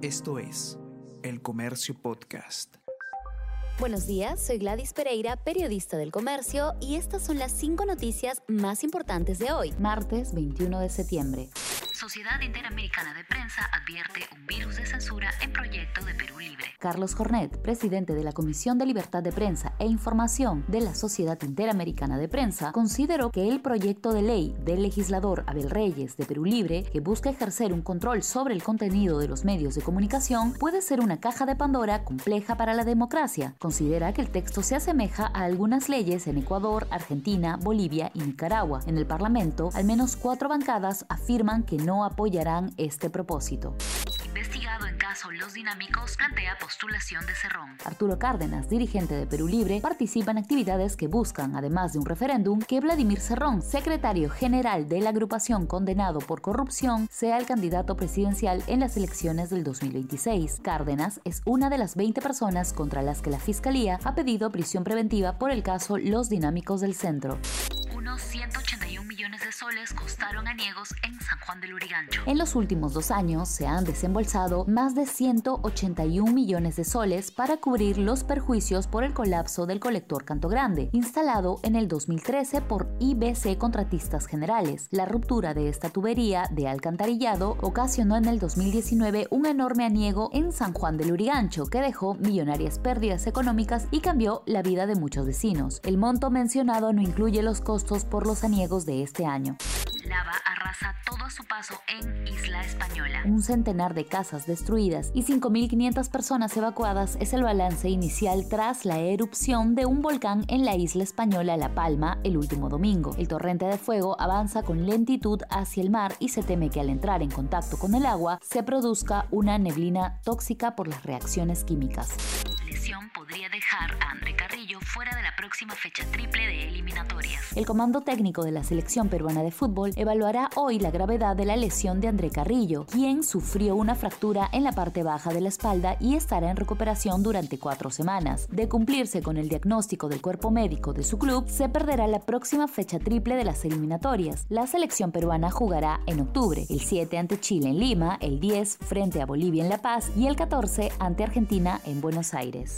Esto es El Comercio Podcast. Buenos días, soy Gladys Pereira, periodista del comercio, y estas son las cinco noticias más importantes de hoy, martes 21 de septiembre. Sociedad Interamericana de Prensa advierte un virus de censura en proyecto de Perú Libre. Carlos Jornet, presidente de la Comisión de Libertad de Prensa e Información de la Sociedad Interamericana de Prensa, consideró que el proyecto de ley del legislador Abel Reyes de Perú Libre, que busca ejercer un control sobre el contenido de los medios de comunicación, puede ser una caja de Pandora compleja para la democracia. Considera que el texto se asemeja a algunas leyes en Ecuador, Argentina, Bolivia y Nicaragua. En el Parlamento, al menos cuatro bancadas afirman que no apoyarán este propósito. Investigado en caso Los Dinámicos plantea postulación de Cerrón. Arturo Cárdenas, dirigente de Perú Libre, participa en actividades que buscan, además de un referéndum, que Vladimir Cerrón, secretario general de la agrupación condenado por corrupción, sea el candidato presidencial en las elecciones del 2026. Cárdenas es una de las 20 personas contra las que la Fiscalía ha pedido prisión preventiva por el caso Los Dinámicos del Centro. Unos 181 millones de soles costaron aniegos en San Juan del Urigancho. En los últimos dos años se han desembolsado más de 181 millones de soles para cubrir los perjuicios por el colapso del colector Canto Grande, instalado en el 2013 por IBC Contratistas Generales. La ruptura de esta tubería de alcantarillado ocasionó en el 2019 un enorme aniego en San Juan del Urigancho que dejó millonarias pérdidas económicas y cambió la vida de muchos vecinos. El monto mencionado no incluye los costos por los aniegos de este año. Lava arrasa todo a su paso en Isla Española. Un centenar de casas destruidas y 5.500 personas evacuadas es el balance inicial tras la erupción de un volcán en la isla española La Palma el último domingo. El torrente de fuego avanza con lentitud hacia el mar y se teme que al entrar en contacto con el agua se produzca una neblina tóxica por las reacciones químicas. Podría dejar a André Carrillo fuera de la próxima fecha triple de eliminatorias. El comando técnico de la selección peruana de fútbol evaluará hoy la gravedad de la lesión de André Carrillo, quien sufrió una fractura en la parte baja de la espalda y estará en recuperación durante cuatro semanas. De cumplirse con el diagnóstico del cuerpo médico de su club, se perderá la próxima fecha triple de las eliminatorias. La selección peruana jugará en octubre, el 7 ante Chile en Lima, el 10 frente a Bolivia en La Paz y el 14 ante Argentina en Buenos Aires.